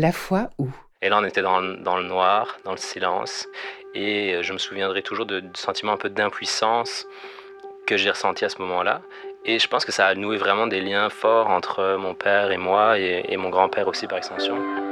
La foi où? Et là, on était dans, le noir, dans le silence. Et je me souviendrai toujours du sentiment un peu d'impuissance que j'ai ressenti à ce moment-là. Et je pense que ça a noué vraiment des liens forts entre mon père et moi, et mon grand-père aussi par extension.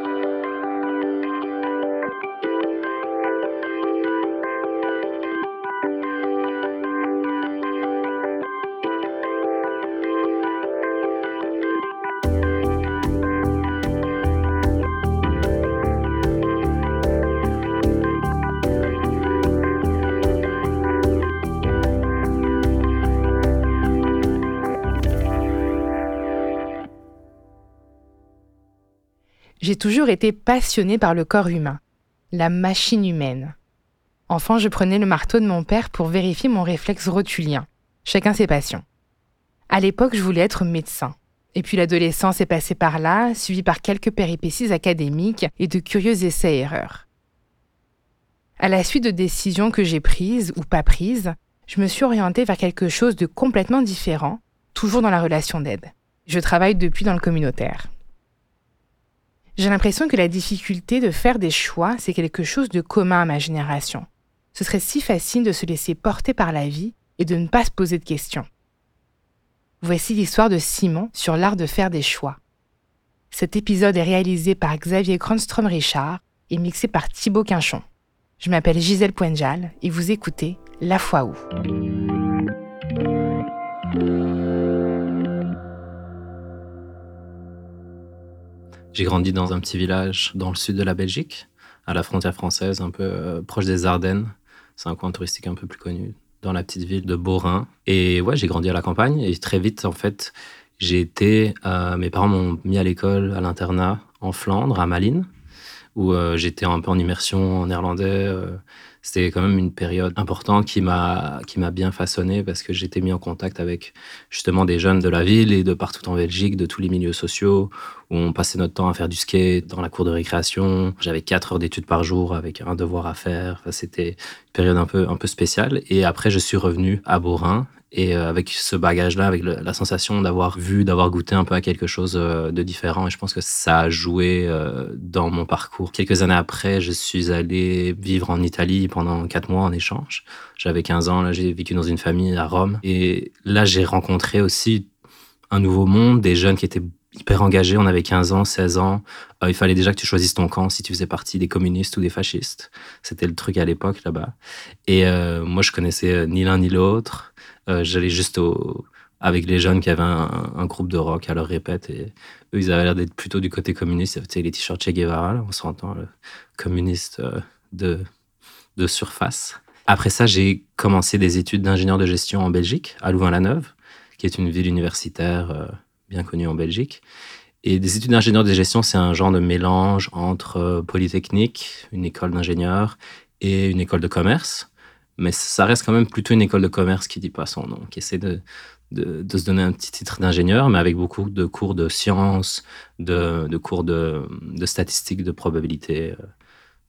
J'ai toujours été passionnée par le corps humain, la machine humaine. Enfant, je prenais le marteau de mon père pour vérifier mon réflexe rotulien. Chacun ses passions. À l'époque, je voulais être médecin. Et puis l'adolescence est passée par là, suivie par quelques péripéties académiques et de curieux essais-erreurs. À la suite de décisions que j'ai prises ou pas prises, je me suis orientée vers quelque chose de complètement différent, toujours dans la relation d'aide. Je travaille depuis dans le communautaire. J'ai l'impression que la difficulté de faire des choix, c'est quelque chose de commun à ma génération. Ce serait si facile de se laisser porter par la vie et de ne pas se poser de questions. Voici l'histoire de Simon sur l'art de faire des choix. Cet épisode est réalisé par Xavier Kronstrom-Richard et mixé par Thibaut Quinchon. Je m'appelle Gisèle Poenjal et vous écoutez La foi où. J'ai grandi dans un petit village dans le sud de la Belgique, à la frontière française, un peu euh, proche des Ardennes. C'est un coin touristique un peu plus connu, dans la petite ville de Borin. Et ouais, j'ai grandi à la campagne et très vite, en fait, j'ai été. Euh, mes parents m'ont mis à l'école, à l'internat, en Flandre, à Malines, où euh, j'étais un peu en immersion en néerlandais. Euh, c'était quand même une période importante qui m'a qui m'a bien façonné parce que j'étais mis en contact avec justement des jeunes de la ville et de partout en Belgique, de tous les milieux sociaux, où on passait notre temps à faire du skate dans la cour de récréation. J'avais quatre heures d'études par jour avec un devoir à faire. C'était une période un peu un peu spéciale. Et après, je suis revenu à Borin et euh, avec ce bagage-là, avec la sensation d'avoir vu, d'avoir goûté un peu à quelque chose euh, de différent. Et je pense que ça a joué euh, dans mon parcours. Quelques années après, je suis allé vivre en Italie pendant quatre mois en échange. J'avais 15 ans, là j'ai vécu dans une famille à Rome. Et là, j'ai rencontré aussi un nouveau monde, des jeunes qui étaient hyper engagés. On avait 15 ans, 16 ans. Il fallait déjà que tu choisisses ton camp si tu faisais partie des communistes ou des fascistes. C'était le truc à l'époque là-bas. Et moi, je connaissais ni l'un ni l'autre. Euh, J'allais juste avec les jeunes qui avaient un, groupe de rock à leur répète et eux, ils avaient l'air d'être plutôt du côté communiste. Ils les t-shirts Che Guevara, là, on s'entend, le communiste euh, de, surface. Après ça, j'ai commencé des études d'ingénieur de gestion en Belgique, à Louvain-la-Neuve, qui est une ville universitaire euh, bien connue en Belgique. Et des études d'ingénieur de gestion, c'est un genre de mélange entre Polytechnique, une école d'ingénieur, et une école de commerce. Mais ça reste quand même plutôt une école de commerce qui dit pas son nom, qui essaie de, de, se donner un petit titre d'ingénieur, mais avec beaucoup de cours de sciences, de, de cours de, statistiques, de probabilité,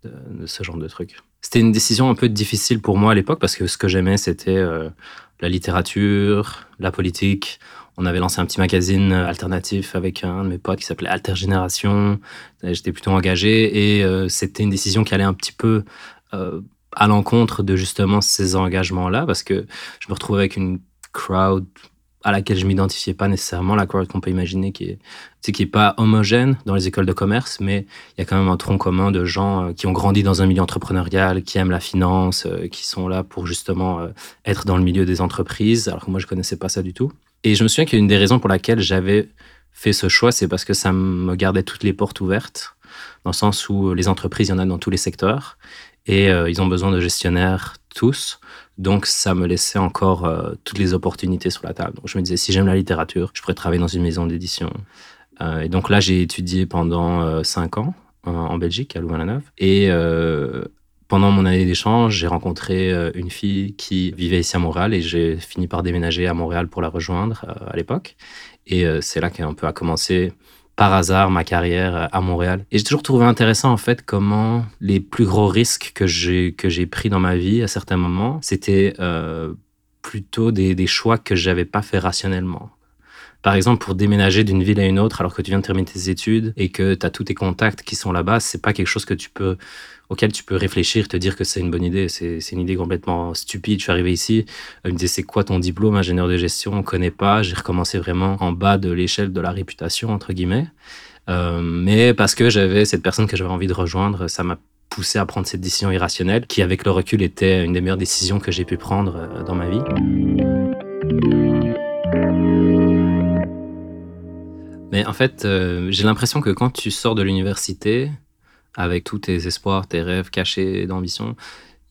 de, de, ce genre de trucs. C'était une décision un peu difficile pour moi à l'époque parce que ce que j'aimais, c'était euh, la littérature, la politique. On avait lancé un petit magazine alternatif avec un de mes potes qui s'appelait Alter Génération. J'étais plutôt engagé et euh, c'était une décision qui allait un petit peu euh, à l'encontre de justement ces engagements-là parce que je me retrouvais avec une crowd à laquelle je m'identifiais pas nécessairement, la crowd qu'on peut imaginer qui est, qui est pas homogène dans les écoles de commerce, mais il y a quand même un tronc commun de gens qui ont grandi dans un milieu entrepreneurial, qui aiment la finance, qui sont là pour justement être dans le milieu des entreprises, alors que moi je connaissais pas ça du tout. Et je me souviens qu'une des raisons pour laquelle j'avais fait ce choix, c'est parce que ça me gardait toutes les portes ouvertes, dans le sens où les entreprises, il y en a dans tous les secteurs, et euh, ils ont besoin de gestionnaires tous. Donc, ça me laissait encore euh, toutes les opportunités sur la table. Donc, je me disais, si j'aime la littérature, je pourrais travailler dans une maison d'édition. Euh, et donc là, j'ai étudié pendant euh, cinq ans en Belgique, à Louvain-la-Neuve. Et pendant mon année d'échange, j'ai rencontré une fille qui vivait ici à Montréal et j'ai fini par déménager à Montréal pour la rejoindre à l'époque. Et c'est là qu'un peu a commencé par hasard ma carrière à Montréal. Et j'ai toujours trouvé intéressant en fait comment les plus gros risques que j'ai que j'ai pris dans ma vie à certains moments, c'était euh, plutôt des, des, choix que j'avais pas fait rationnellement. Par exemple, pour déménager d'une ville à une autre alors que tu viens de terminer tes études et que tu as tous tes contacts qui sont là-bas, c'est pas quelque chose que tu peux auquel tu peux réfléchir, te dire que c'est une bonne idée. C'est une idée complètement stupide. Je suis arrivé ici, elle me disait c'est quoi ton diplôme, ingénieur de gestion? On connaît pas. J'ai recommencé vraiment en bas de l'échelle de la réputation, entre guillemets. Euh, mais parce que j'avais cette personne que j'avais envie de rejoindre, ça m'a poussé à prendre cette décision irrationnelle qui, avec le recul, était une des meilleures décisions que j'ai pu prendre euh, dans ma vie. Mais en fait, euh, j'ai l'impression que quand tu sors de l'université, avec tous tes espoirs, tes rêves cachés d'ambition,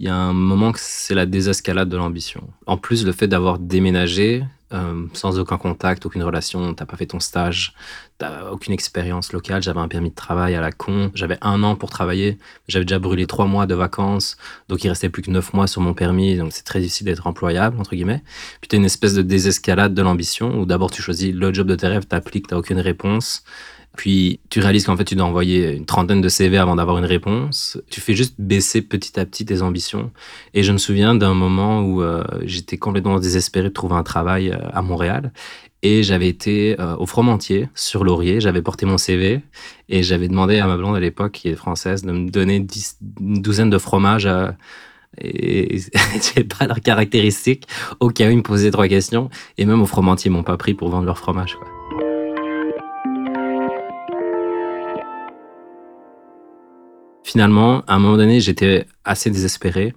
il y a un moment que c'est la désescalade de l'ambition. En plus, le fait d'avoir déménagé euh, sans aucun contact, aucune relation, t'as pas fait ton stage, t'as aucune expérience locale, j'avais un permis de travail à la con, j'avais un an pour travailler, j'avais déjà brûlé trois mois de vacances, donc il restait plus que neuf mois sur mon permis, donc c'est très difficile d'être employable, entre guillemets. Puis t'as une espèce de désescalade de l'ambition, où d'abord tu choisis le job de tes rêves, t'appliques, t'as aucune réponse, puis tu réalises qu'en fait, tu dois envoyer une trentaine de CV avant d'avoir une réponse. Tu fais juste baisser petit à petit tes ambitions. Et je me souviens d'un moment où euh, j'étais complètement désespéré de trouver un travail euh, à Montréal. Et j'avais été euh, au Fromentier, sur Laurier. J'avais porté mon CV et j'avais demandé à ma blonde à l'époque, qui est française, de me donner une douzaine de fromages. et je pas leurs caractéristiques au cas où ils me posaient trois questions. Et même au Fromentier, ils m'ont pas pris pour vendre leur fromage. Finalement, à un moment donné, j'étais assez désespéré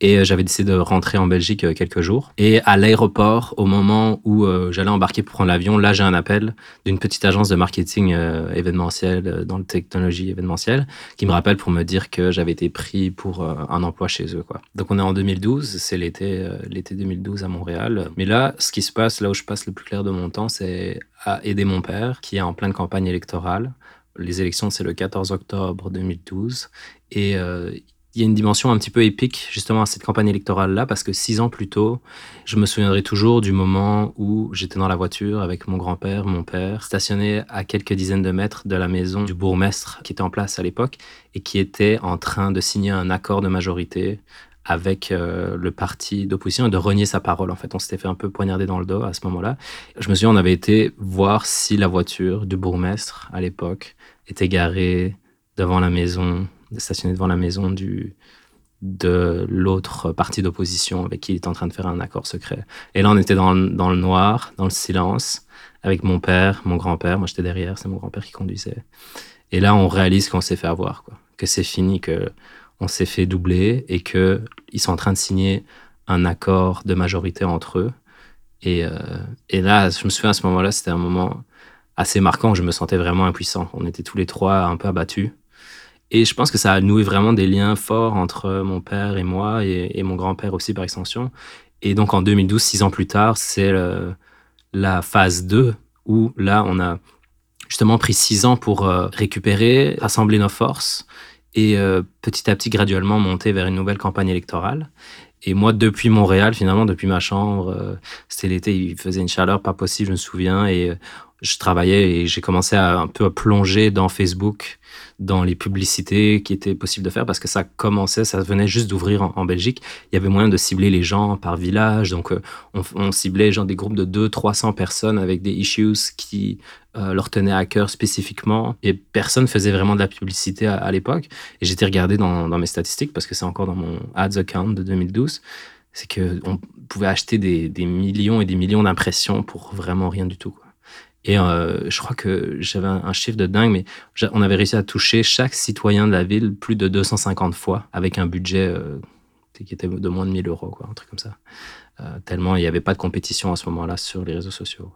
et euh, j'avais décidé de rentrer en Belgique euh, quelques jours. Et à l'aéroport, au moment où euh, j'allais embarquer pour prendre l'avion, là, j'ai un appel d'une petite agence de marketing événementiel dans la technologie événementielle qui me rappelle pour me dire que j'avais été pris pour un emploi chez eux. Donc on est en 2012, c'est l'été 2012 à Montréal. Mais là, ce qui se passe, là où je passe le plus clair de mon temps, c'est à aider mon père qui est en pleine campagne électorale les élections, c'est le 14 octobre 2012. Et euh, il y a une dimension un petit peu épique justement à cette campagne électorale-là, parce que six ans plus tôt, je me souviendrai toujours du moment où j'étais dans la voiture avec mon grand-père, mon père, stationné à quelques dizaines de mètres de la maison du bourgmestre qui était en place à l'époque et qui était en train de signer un accord de majorité avec euh, le parti d'opposition et de renier sa parole. En fait, on s'était fait un peu poignarder dans le dos à ce moment-là. Je me souviens, on avait été voir si la voiture du bourgmestre à l'époque était garée devant la maison, stationnée devant la maison du, de l'autre parti d'opposition avec qui il était en train de faire un accord secret. Et là, on était dans, dans le noir, dans le silence, avec mon père, mon grand-père. Moi, j'étais derrière, c'est mon grand-père qui conduisait. Et là, on réalise qu'on s'est fait avoir, quoi. que c'est fini, que on s'est fait doubler et qu'ils sont en train de signer un accord de majorité entre eux. Et, euh, et là, je me souviens à ce moment-là, c'était un moment assez marquant. Je me sentais vraiment impuissant. On était tous les trois un peu abattus. Et je pense que ça a noué vraiment des liens forts entre mon père et moi, et, mon grand-père aussi par extension. Et donc en 2012, six ans plus tard, c'est la phase 2, où là, on a justement pris six ans pour euh, récupérer, rassembler nos forces, et euh, petit à petit, graduellement, monter vers une nouvelle campagne électorale. Et moi, depuis Montréal, finalement, depuis ma chambre, euh, c'était l'été, il faisait une chaleur pas possible, je me souviens, et euh, je travaillais et j'ai commencé à un peu à plonger dans Facebook, dans les publicités qui étaient possibles de faire parce que ça commençait, ça venait juste d'ouvrir en, Belgique. Il y avait moyen de cibler les gens par village, donc on, on, ciblait genre des groupes de 200-300 personnes avec des issues qui euh, leur tenait à cœur spécifiquement et personne faisait vraiment de la publicité à, l'époque. Et j'étais regardé dans, mes statistiques parce que c'est encore dans mon ads account de 2012. C'est qu'on pouvait acheter des, millions et des millions d'impressions pour vraiment rien du tout. Et euh, je crois que j'avais un, chiffre de dingue, mais on avait réussi à toucher chaque citoyen de la ville plus de 250 fois avec un budget euh, qui était de moins de 1000 euros, quoi, un truc comme ça. tellement il n'y avait pas de compétition à ce moment-là sur les réseaux sociaux.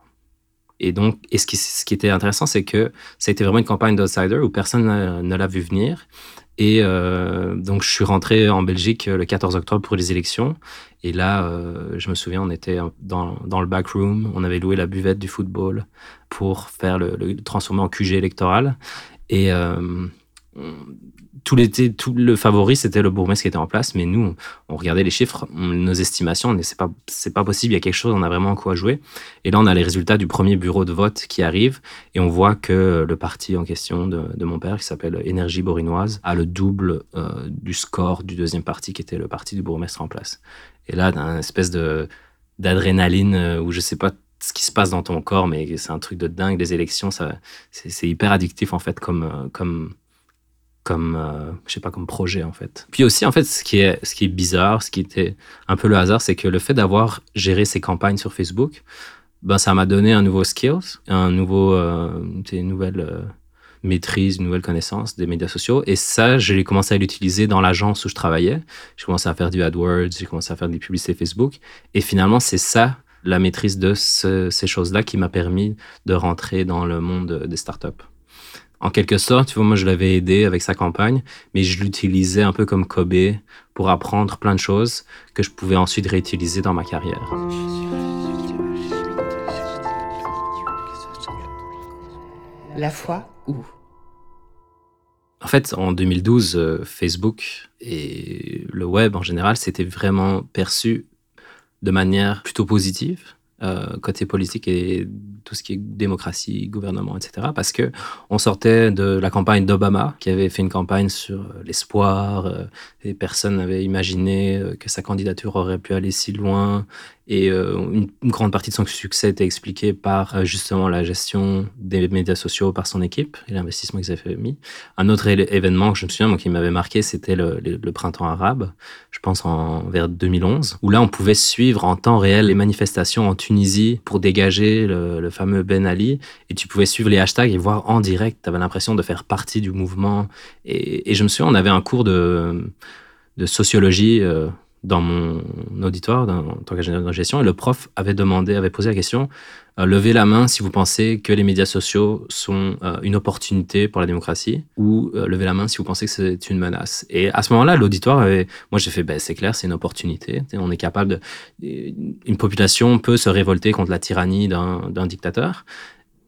Et donc, et ce, qui, était intéressant, c'est que ça a été vraiment une campagne d'outsider où personne ne l'a vu venir. Et euh, donc, je suis rentré en Belgique le 14 octobre pour les élections. Et là, euh, je me souviens, on était dans, dans, le backroom. On avait loué la buvette du football pour faire le, transformer en QG électoral. Et euh, tout l'été, tout le favori, c'était le bourgmestre qui était en place, mais nous, on regardait les chiffres, nos estimations, on c'est pas, c'est pas possible, il y a quelque chose, on a vraiment quoi jouer. Et là, on a les résultats du premier bureau de vote qui arrive, et on voit que le parti en question de, mon père, qui s'appelle Énergie Borinoise, a le double euh, du score du deuxième parti, qui était le parti du bourgmestre en place. Et là, d'un espèce de d'adrénaline euh, où je sais pas ce qui se passe dans ton corps, mais c'est un truc de dingue. Les élections, ça, c'est hyper addictif en fait, comme, euh, comme, comme, euh, je sais pas, comme projet en fait. Puis aussi, en fait, ce qui est, bizarre, ce qui était un peu le hasard, c'est que le fait d'avoir géré ces campagnes sur Facebook, ben ça m'a donné un nouveau skills, un nouveau, euh, une nouvelle maîtrise, une nouvelle connaissance des médias sociaux. Et ça, j'ai commencé à l'utiliser dans l'agence où je travaillais. J'ai commencé à faire du AdWords, j'ai commencé à faire des publicités Facebook. Et finalement, c'est ça la maîtrise de ces choses-là qui m'a permis de rentrer dans le monde des startups. En quelque sorte, tu vois, moi, je l'avais aidé avec sa campagne, mais je l'utilisais un peu comme Kobe pour apprendre plein de choses que je pouvais ensuite réutiliser dans ma carrière. La foi ou en fait, en 2012, euh, Facebook et le web en général, c'était vraiment perçu de manière plutôt positive, euh, côté politique et tout ce qui est démocratie, gouvernement, etc. Parce que on sortait de la campagne d'Obama, qui avait fait une campagne sur euh, l'espoir, euh, et personne n'avait imaginé que sa candidature aurait pu aller si loin, et euh, une, grande partie de son succès était expliquée par euh, justement la gestion des médias sociaux par son équipe et l'investissement qu'ils avaient mis. Un autre événement que je me souviens, moi, qui m'avait marqué, c'était le, printemps arabe, je pense en vers 2011, où là on pouvait suivre en temps réel les manifestations en Tunisie pour dégager le, fameux Ben Ali, et tu pouvais suivre les hashtags et voir en direct. Tu avais l'impression de faire partie du mouvement. Et, je me souviens, on avait un cours de, de sociologie. Euh, dans mon auditoire en tant qu'ingénieur de gestion et le prof avait demandé, avait posé la question euh, levez la main si vous pensez que les médias sociaux sont euh, une opportunité pour la démocratie ou euh, levez la main si vous pensez que c'est une menace. Et à ce moment-là, l'auditoire avait, moi j'ai fait ben, c'est clair, c'est une opportunité. On est capable de, une population peut se révolter contre la tyrannie d'un dictateur.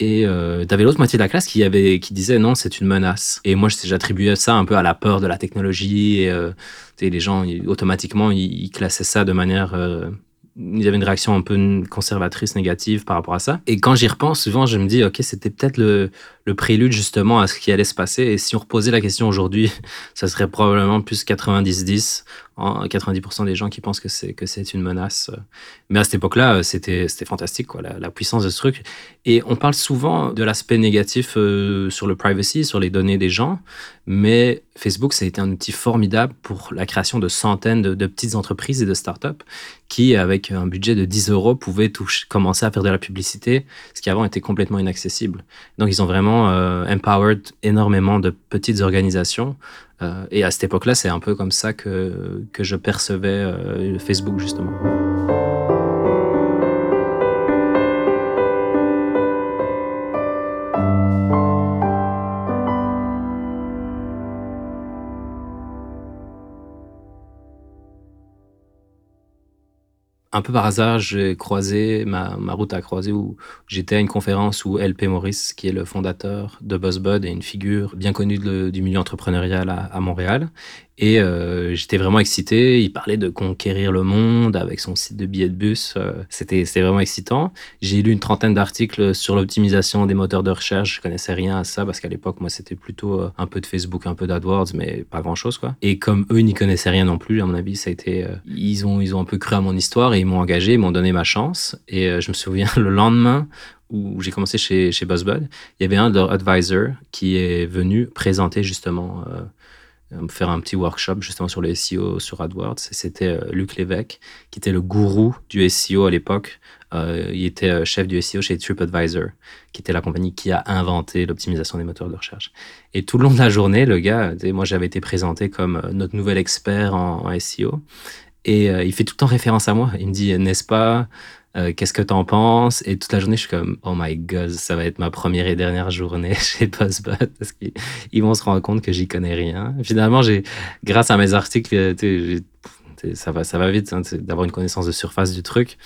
Et euh, t'avais l'autre moitié de la classe qui avait qui disait non, c'est une menace. Et moi, j'attribuais ça un peu à la peur de la technologie. Et euh, les gens, automatiquement, ils, classaient ça de manière euh, il y avait une réaction un peu conservatrice, négative par rapport à ça. Et quand j'y repense, souvent, je me dis, OK, c'était peut-être le, le, prélude justement à ce qui allait se passer. Et si on reposait la question aujourd'hui, ça serait probablement plus 90-10, 90% des gens qui pensent que c'est, que c'est une menace. Mais à cette époque-là, c'était, c'était fantastique, quoi, la, puissance de ce truc. Et on parle souvent de l'aspect négatif euh, sur le privacy, sur les données des gens. Mais Facebook, ça a été un outil formidable pour la création de centaines de, petites entreprises et de startups qui, avec un budget de 10 euros, pouvaient commencer à faire de la publicité, ce qui avant était complètement inaccessible. Donc, ils ont vraiment euh, empowered énormément de petites organisations. Euh, et à cette époque-là, c'est un peu comme ça que, que je percevais euh, Facebook, justement. Un peu par hasard, j'ai croisé, ma, route a croisé où j'étais à une conférence où LP Maurice, qui est le fondateur de BuzzBud et une figure bien connue du milieu entrepreneurial à Montréal, et euh, j'étais vraiment excité. Il parlait de conquérir le monde avec son site de billets de bus. Euh, c'était vraiment excitant. J'ai lu une trentaine d'articles sur l'optimisation des moteurs de recherche. Je connaissais rien à ça parce qu'à l'époque, moi, c'était plutôt euh, un peu de Facebook, un peu d'AdWords, mais pas grand-chose, quoi. Et comme eux n'y connaissaient rien non plus, à mon avis, ça a été... ils, ont, ils ont un peu cru à mon histoire et ils m'ont engagé, ils m'ont donné ma chance. Et je me souviens, le lendemain, où j'ai commencé chez, chez BuzzBud, il y avait un de leurs advisors qui est venu présenter justement faire un petit workshop justement sur le SEO sur AdWords. C'était euh, Luc Lévesque, qui était le gourou du SEO à l'époque. Euh, il était euh, chef du SEO chez TripAdvisor, qui était la compagnie qui a inventé l'optimisation des moteurs de recherche. Et tout le long de la journée, le gars, moi j'avais été présenté comme notre nouvel expert en, SEO. Et il fait tout le temps référence à moi. Il me dit, n'est-ce pas euh, qu'est-ce que t'en penses? Et toute la journée, je suis comme, oh my god, ça va être ma première et dernière journée chez BuzzBud parce qu'ils vont se rendre compte que j'y connais rien. Finalement, j'ai, grâce à mes articles, j'ai ça va, ça va vite hein, d'avoir une connaissance de surface du truc.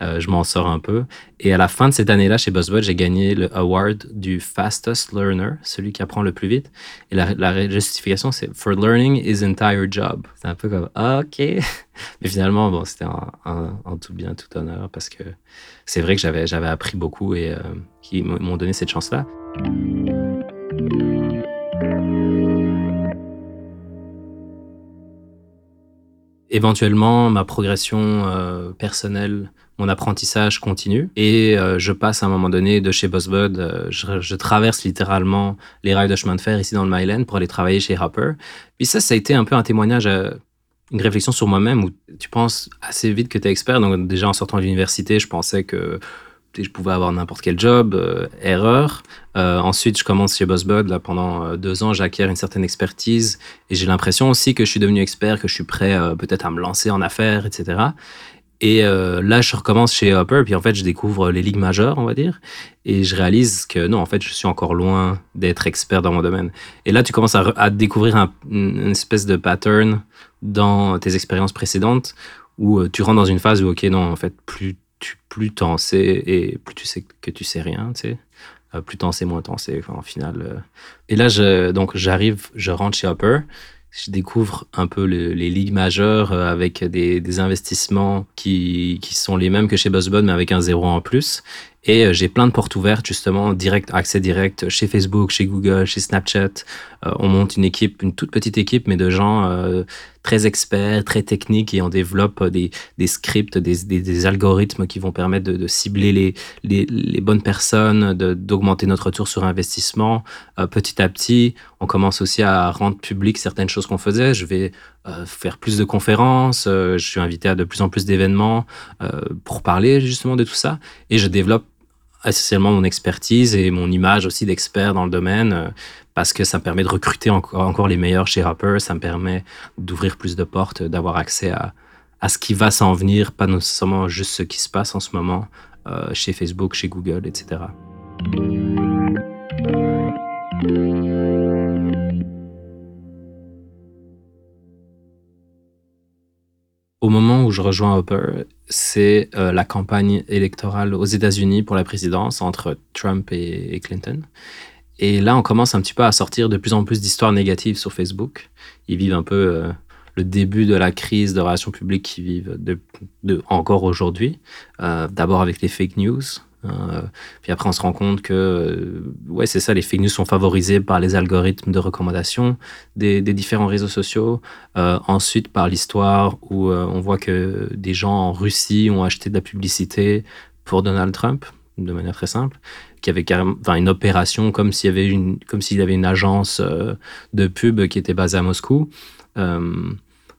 Euh, je m'en sors un peu. Et à la fin de cette année-là, chez BuzzBud, j'ai gagné le award du fastest learner, celui qui apprend le plus vite. Et la, justification, c'est for learning his entire job. C'est un peu comme ok. Mais finalement, bon, c'était en, tout bien, tout honneur parce que c'est vrai que j'avais, j'avais appris beaucoup et euh, qui m'ont donné cette chance-là. Éventuellement, ma progression personnelle mon apprentissage continue et euh, je passe à un moment donné de chez BuzzBud, euh, je, traverse littéralement les rails de chemin de fer ici dans le Myland pour aller travailler chez Hopper. Puis ça, ça a été un peu un témoignage, euh, une réflexion sur moi-même où tu penses assez vite que tu es expert. Donc déjà en sortant de l'université, je pensais que je pouvais avoir n'importe quel job, erreur. ensuite, je commence chez BuzzBud. Là, pendant deux ans, j'acquiers une certaine expertise et j'ai l'impression aussi que je suis devenu expert, que je suis prêt peut-être à me lancer en affaires, etc. Et euh, là, je recommence chez Hopper, puis en fait, je découvre les ligues majeures, on va dire, et je réalise que non, en fait, je suis encore loin d'être expert dans mon domaine. Et là, tu commences à, découvrir un, une espèce de pattern dans tes expériences précédentes, où euh, tu rentres dans une phase où, ok, non, en fait, plus tu plus t'en sais et plus tu sais que tu sais rien, tu sais. Euh, plus t'en sais, moins t'en sais, en final. Et là, je, donc, j'arrive, je rentre chez Hopper, je découvre un peu les ligues majeures euh, avec des, investissements qui, sont les mêmes que chez BuzzBud, mais avec un zéro en plus. Et euh, j'ai plein de portes ouvertes, justement, direct, accès direct chez Facebook, chez Google, chez Snapchat. Euh, on monte une équipe, une toute petite équipe, mais de gens euh, très experts, très techniques, et on développe des, scripts, des, algorithmes qui vont permettre de, cibler les, bonnes personnes, d'augmenter notre retour sur investissement. petit à petit, on commence aussi à rendre public certaines choses qu'on faisait. Je vais faire plus de conférences, je suis invité à de plus en plus d'événements pour parler justement de tout ça, et je développe essentiellement mon expertise et mon image aussi d'expert dans le domaine euh, parce que ça me permet de recruter encore, les meilleurs chez Rapper, ça me permet d'ouvrir plus de portes, d'avoir accès à, à ce qui va s'en venir, pas nécessairement juste ce qui se passe en ce moment euh, chez Facebook, chez Google, etc. je rejoins Hopper, c'est euh, la campagne électorale aux États-Unis pour la présidence entre Trump et, Clinton. Et là, on commence un petit peu à sortir de plus en plus d'histoires négatives sur Facebook. Ils vivent un peu euh, le début de la crise de relations publiques qu'ils vivent de, encore aujourd'hui. Euh, d'abord avec les fake news, euh, puis après, on se rend compte que, euh, ouais, c'est ça, les fake news sont favorisés par les algorithmes de recommandation des, différents réseaux sociaux. Euh, ensuite, par l'histoire où on voit que des gens en Russie ont acheté de la publicité pour Donald Trump, de manière très simple, qui avait carrément, une opération comme s'il y avait une, comme s'il avait une agence de pub qui était basée à Moscou.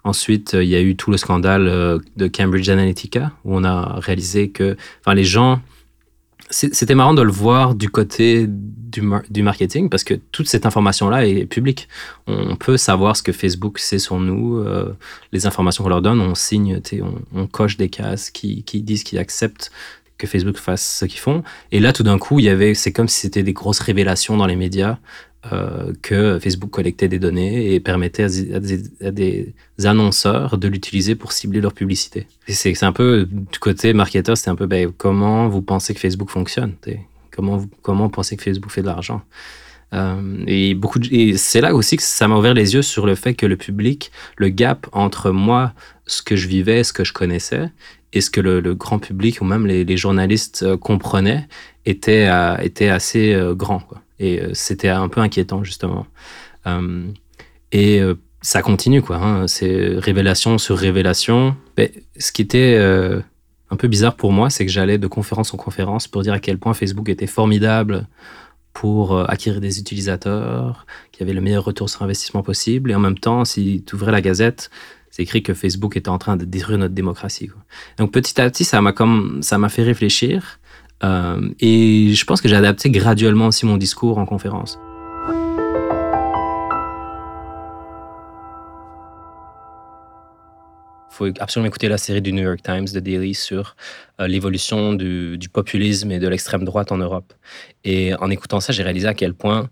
Ensuite, il y a eu tout le scandale de Cambridge Analytica, où on a réalisé que enfin, les gens c'était marrant de le voir du côté du, du marketing parce que toute cette information-là est publique. On peut savoir ce que Facebook sait sur nous, euh, les informations qu'on leur donne, on signe, on, on, coche des cases qui, qui disent qu'ils acceptent que Facebook fasse ce qu'ils font. Et là, tout d'un coup, il y avait, c'est comme si c'était des grosses révélations dans les médias euh, que Facebook collectait des données et permettait à des, annonceurs de l'utiliser pour cibler leur publicité. C'est un peu, du côté marketeur, c'est un peu ben, comment vous pensez que Facebook fonctionne Comment vous, comment vous pensez que Facebook fait de l'argent? Euh, et c'est là aussi que ça m'a ouvert les yeux sur le fait que le public, le gap entre moi, ce que je vivais, ce que je connaissais, et ce que le, grand public ou même les, journalistes euh, comprenaient, était, était assez grand. Et euh, c'était un peu inquiétant, justement. Euh, et euh, ça continue, quoi. Hein. C'est révélation sur révélation. Ce qui était un peu bizarre pour moi, c'est que j'allais de conférence en conférence pour dire à quel point Facebook était formidable pour acquérir des utilisateurs, qu'il y avait le meilleur retour sur investissement possible. Et en même temps, si tu ouvrais la gazette, c'est écrit que Facebook était en train de détruire notre démocratie. Donc petit à petit, ça m'a fait réfléchir. Euh, et je pense que j'ai adapté graduellement aussi mon discours en conférence. Il faut absolument écouter la série du New York Times de Daily sur euh, l'évolution du, populisme et de l'extrême droite en Europe. Et en écoutant ça, j'ai réalisé à quel point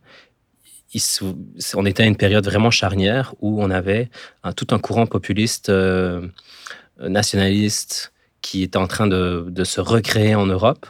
on était à une période vraiment charnière où on avait tout un courant populiste euh, nationaliste qui était en train de, se recréer en Europe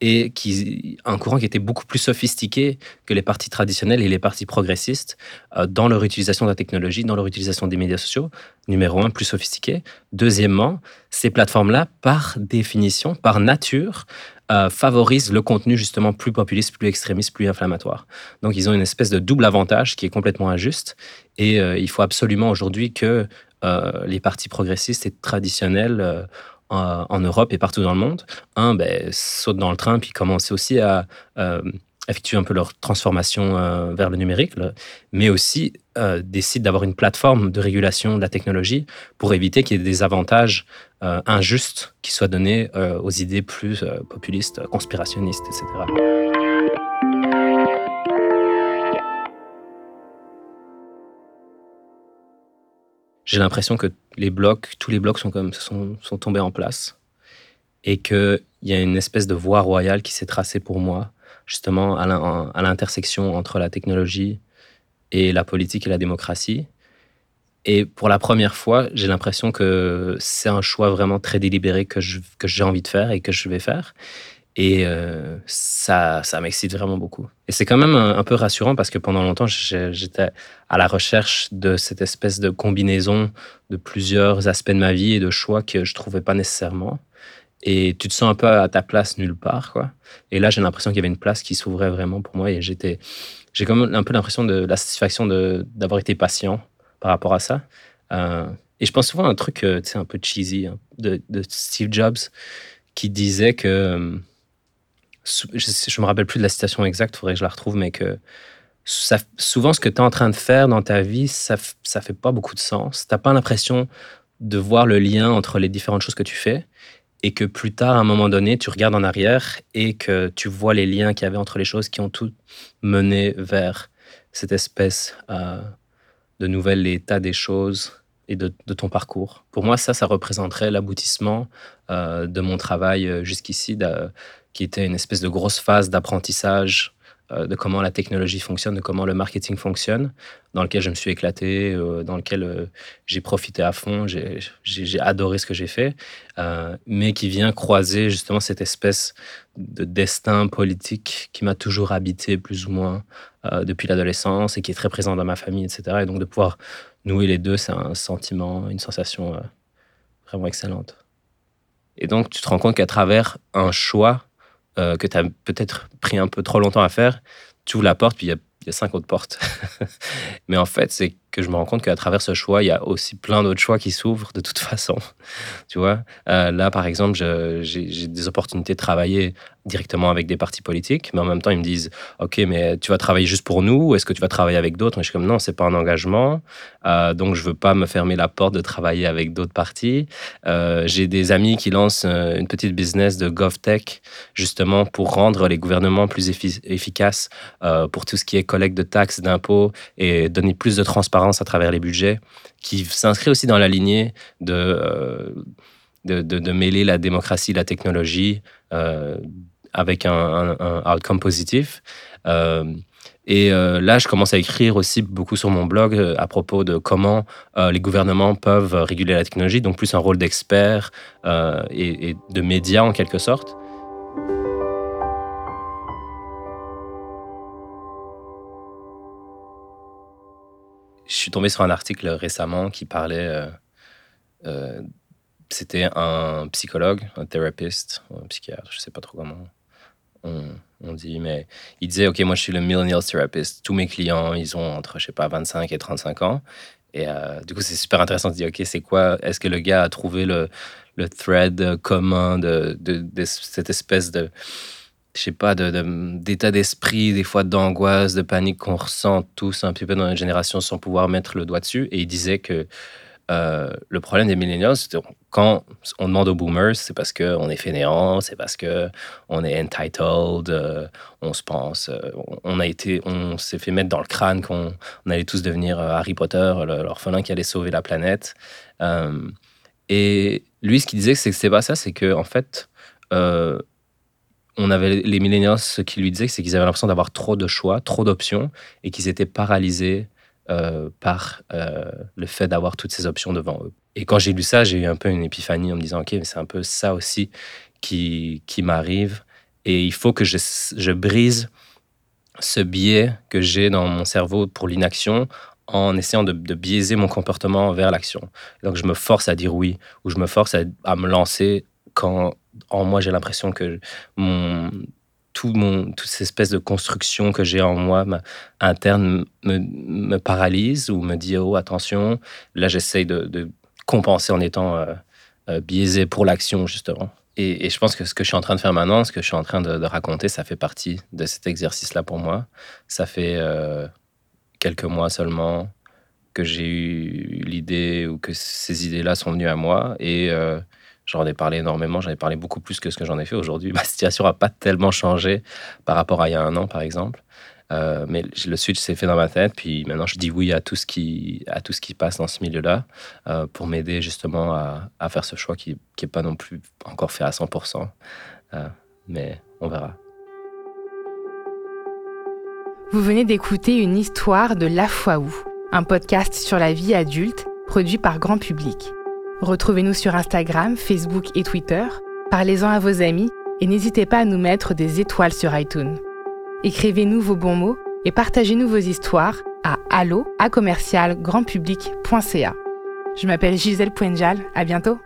et qui, un courant qui était beaucoup plus sophistiqué que les partis traditionnels et les partis progressistes euh, dans leur utilisation de la technologie, dans leur utilisation des médias sociaux. Numéro un, plus sophistiqué. Deuxièmement, ces plateformes-là, par définition, par nature, euh, favorisent le contenu justement plus populiste, plus extrémiste, plus inflammatoire. Donc ils ont une espèce de double avantage qui est complètement injuste. Et euh, il faut absolument aujourd'hui que les partis progressistes et traditionnels en, Europe et partout dans le monde, un, ben, saute dans le train, puis commence aussi à effectuer un peu leur transformation euh, vers le numérique, mais aussi euh, décident d'avoir une plateforme de régulation de la technologie pour éviter qu'il y ait des avantages euh, injustes qui soient donnés aux idées plus populistes, conspirationnistes, etc. J'ai l'impression que les blocs, tous les blocs sont, comme, sont, sont tombés en place et qu'il y a une espèce de voie royale qui s'est tracée pour moi justement à l'intersection entre la technologie et la politique et la démocratie. Et pour la première fois, j'ai l'impression que c'est un choix vraiment très délibéré que j'ai envie de faire et que je vais faire. Et euh, ça, ça m'excite vraiment beaucoup. Et c'est quand même un, peu rassurant parce que pendant longtemps, j'étais à la recherche de cette espèce de combinaison de plusieurs aspects de ma vie et de choix que je trouvais pas nécessairement et tu te sens un peu à ta place nulle part, quoi. Et là, j'ai l'impression qu'il y avait une place qui s'ouvrait vraiment pour moi et j'étais, j'ai quand même un peu l'impression de la satisfaction d'avoir été patient par rapport à ça. Euh, et je pense souvent à un truc, euh, tu un peu cheesy hein, de, Steve Jobs qui disait que, je, me rappelle plus de la citation exacte, faudrait que je la retrouve, mais que souvent ce que tu es en train de faire dans ta vie, ça, ça fait pas beaucoup de sens. T'as pas l'impression de voir le lien entre les différentes choses que tu fais et que plus tard, à un moment donné, tu regardes en arrière et que tu vois les liens qu'il y avait entre les choses qui ont tout mené vers cette espèce euh, de nouvel état des choses et de, ton parcours. Pour moi, ça, ça représenterait l'aboutissement euh, de mon travail euh, jusqu'ici, qui était une espèce de grosse phase d'apprentissage de comment la technologie fonctionne, de comment le marketing fonctionne, dans lequel je me suis éclaté, euh, dans lequel euh, j'ai profité à fond, j'ai adoré ce que j'ai fait, mais qui vient croiser justement cette espèce de destin politique qui m'a toujours habité plus ou moins depuis l'adolescence et qui est très présent dans ma famille, etc. Et donc de pouvoir nouer les deux, c'est un sentiment, une sensation vraiment excellente. Et donc tu te rends compte qu'à travers un choix, euh, que tu as peut-être pris un peu trop longtemps à faire, tu ouvres la porte, puis il y a, y a, cinq autres portes. Mais en fait, c'est que je me rends compte qu'à travers ce choix, il y a aussi plein d'autres choix qui s'ouvrent de toute façon. tu vois, euh, là, par exemple, j'ai des opportunités de travailler directement avec des partis politiques, mais en même temps, ils me disent Ok, mais tu vas travailler juste pour nous ou est-ce que tu vas travailler avec d'autres? Mais je suis comme Non, c'est pas un engagement, euh, donc je veux pas me fermer la porte de travailler avec d'autres partis. Euh, j'ai des amis qui lancent une petite business de GovTech, justement pour rendre les gouvernements plus efficaces pour tout ce qui est collecte de taxes, d'impôts et donner plus de transparence à travers les budgets, qui s'inscrit aussi dans la lignée de, euh, de, mêler la démocratie, la technologie euh, avec un, outcome positif. Euh, et là, je commence à écrire aussi beaucoup sur mon blog à propos de comment les gouvernements peuvent réguler la technologie, donc plus un rôle d'expert et, et, de média en quelque sorte. Je suis tombé sur un article récemment qui parlait. Euh, euh, c'était un psychologue, un thérapeute, un psychiatre, je sais pas trop comment on, dit, mais il disait Ok, moi je suis le millennial therapist. Tous mes clients, ils ont entre, je sais pas, 25 et 35 ans. Et euh, du coup, c'est super intéressant de dire Ok, c'est quoi? Est-ce que le gars a trouvé le, thread commun de cette espèce de je sais pas, d'état d'esprit, des fois d'angoisse, de panique qu'on ressent tous un petit peu dans notre génération sans pouvoir mettre le doigt dessus. Et il disait que euh, le problème des millennials, c'est quand on demande aux boomers, c'est parce qu'on est fainéant, c'est parce qu'on est entitled, euh, on se pense, euh, on a été, on s'est fait mettre dans le crâne qu'on allait tous devenir Harry Potter, l'orphelin qui allait sauver la planète. et lui, ce qu'il disait, c'est que c'est pas ça, c'est que en fait, on avait les millennials, ce qu'ils lui disaient, c'est qu'ils avaient l'impression d'avoir trop de choix, trop d'options, et qu'ils étaient paralysés euh, par euh, le fait d'avoir toutes ces options devant eux. Et quand j'ai lu ça, j'ai eu un peu une épiphanie en me disant, OK, mais c'est un peu ça aussi qui, qui m'arrive. Et il faut que je, je brise ce biais que j'ai dans mon cerveau pour l'inaction en essayant de, biaiser mon comportement vers l'action. Donc je me force à dire oui, ou je me force à me lancer quand en moi j'ai l'impression que tout mon, toute cette espèce de construction que j'ai en moi interne me, me, paralyse ou me dit oh attention. Là, j'essaye de, compenser en étant euh, euh, biaisé pour l'action justement. Et, je pense que ce que je suis en train de faire maintenant, ce que je suis en train de, raconter, ça fait partie de cet exercice-là pour moi. Ça fait euh, quelques mois seulement que j'ai eu l'idée ou que ces idées-là sont venues à moi et J'en ai parlé énormément, j'en ai parlé beaucoup plus que ce que j'en ai fait aujourd'hui. Ma situation n'a pas tellement changé par rapport à il y a un an, par exemple. Euh, mais le switch s'est fait dans ma tête, puis maintenant je dis oui à tout ce qui, passe dans ce milieu-là euh, pour m'aider justement à, faire ce choix qui n'est pas non plus encore fait à 100%. Euh, mais on verra. Vous venez d'écouter une histoire de La Foi un podcast sur la vie adulte produit par grand public. Retrouvez-nous sur Instagram, Facebook et Twitter. Parlez-en à vos amis et n'hésitez pas à nous mettre des étoiles sur iTunes. Écrivez-nous vos bons mots et partagez-nous vos histoires à allo Je m'appelle Gisèle Puenjal, à bientôt.